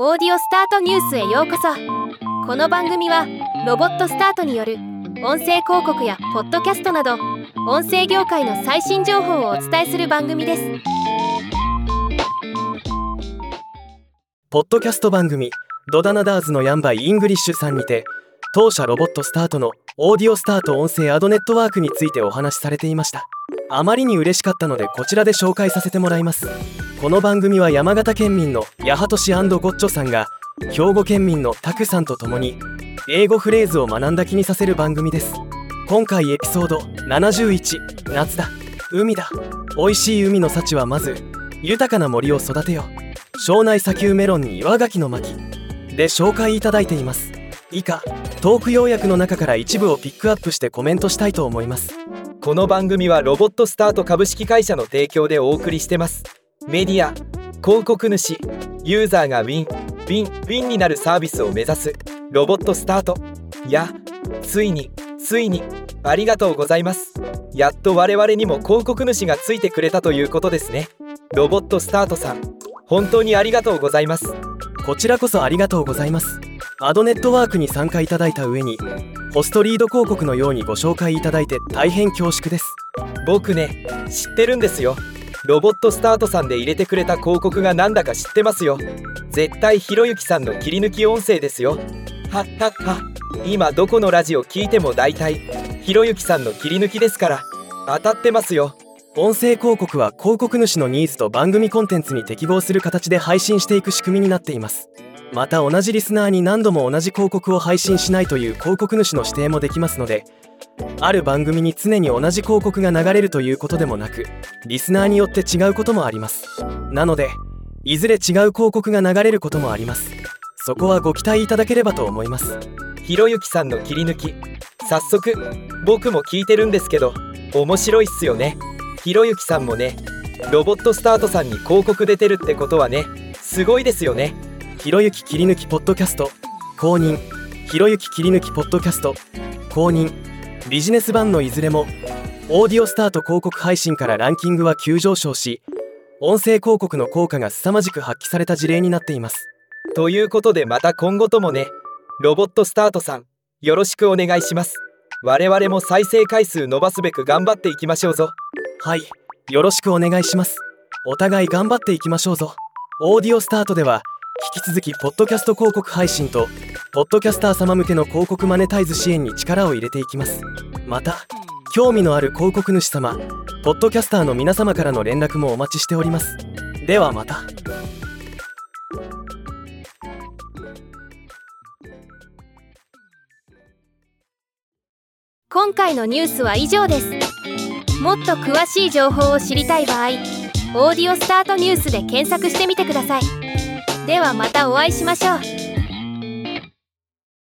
Audiostart ニュースへようこそ。この番組はロボットスタートによる音声広告やポッドキャストなど音声業界の最新情報をお伝えする番組です。ポッドキャスト番組どだなだ〜's のやんばい English さんにて当社ロボットスタートの Audiostart 音声アドネットワークについてお話しされていました。あまりに嬉しかったのでこちらで紹介させてもらいます。この番組は山形県民の八幡市ゴッチョさんが兵庫県民のタクさんと共に英語フレーズを学んだ気にさせる番組です。今回エピソード71夏だ。海だ。美味しい海の幸はまず豊かな森を育てよ庄内砂丘メロンに岩牡蠣の巻で紹介いただいています。以下トーク要約の中から一部をピックアップしてコメントしたいと思います。この番組はロボットスタート株式会社の提供でお送りしてます。メディア広告主ユーザーがウィンウィンウィンになるサービスを目指すロボットスタート。やついについにありがとうございます。やっと我々にも広告主がついてくれたということですね。ロボットスタートさん本当にありがとうございます。こちらこそありがとうございます。アドネットワークに参加いただいた上にホストリード広告のようにご紹介いただいて大変恐縮です。僕ね知ってるんですよロボットスタートさんで入れてくれた広告がなんだか知ってますよ。絶対ひろゆきさんの切り抜き音声ですよ。はっはっは。今どこのラジオ聞いても大体ひろゆきさんの切り抜きですから。当たってますよ。音声広告は広告主のニーズと番組コンテンツに適合する形で配信していく仕組みになっています。また同じリスナーに何度も同じ広告を配信しないという広告主の指定もできますのである番組に常に同じ広告が流れるということでもなくリスナーによって違うこともあります。なのでいずれ違う広告が流れることもあります。そこはご期待いただければと思います。ひろゆきさんの切り抜き。早速僕も聞いてるんですけど面白いっすよね。ひろゆきさんもねロボットスタートさんに広告出てるってことはねすごいですよね。ひろゆき切り抜きポッドキャスト公認。ひろゆき切り抜きポッドキャスト公認。ビジネス版のいずれもオーディオスタート広告配信からランキングは急上昇し音声広告の効果が凄まじく発揮された事例になっています。ということでまた今後ともねロボットスタートさんよろしくお願いします。我々も再生回数伸ばすべく頑張っていきましょうぞ。はいよろしくお願いします。お互い頑張っていきましょうぞ。オーディオスタートでは引き続きポッドキャスト広告配信とポッドキャスター様向けの広告マネタイズ支援に力を入れていきます。また興味のある広告主様ポッドキャスターの皆様からの連絡もお待ちしております。ではまた。今回のニュースは以上です。もっと詳しい情報を知りたい場合「オーディオスタートニュース」で検索してみてください。ではまたお会いしましょう。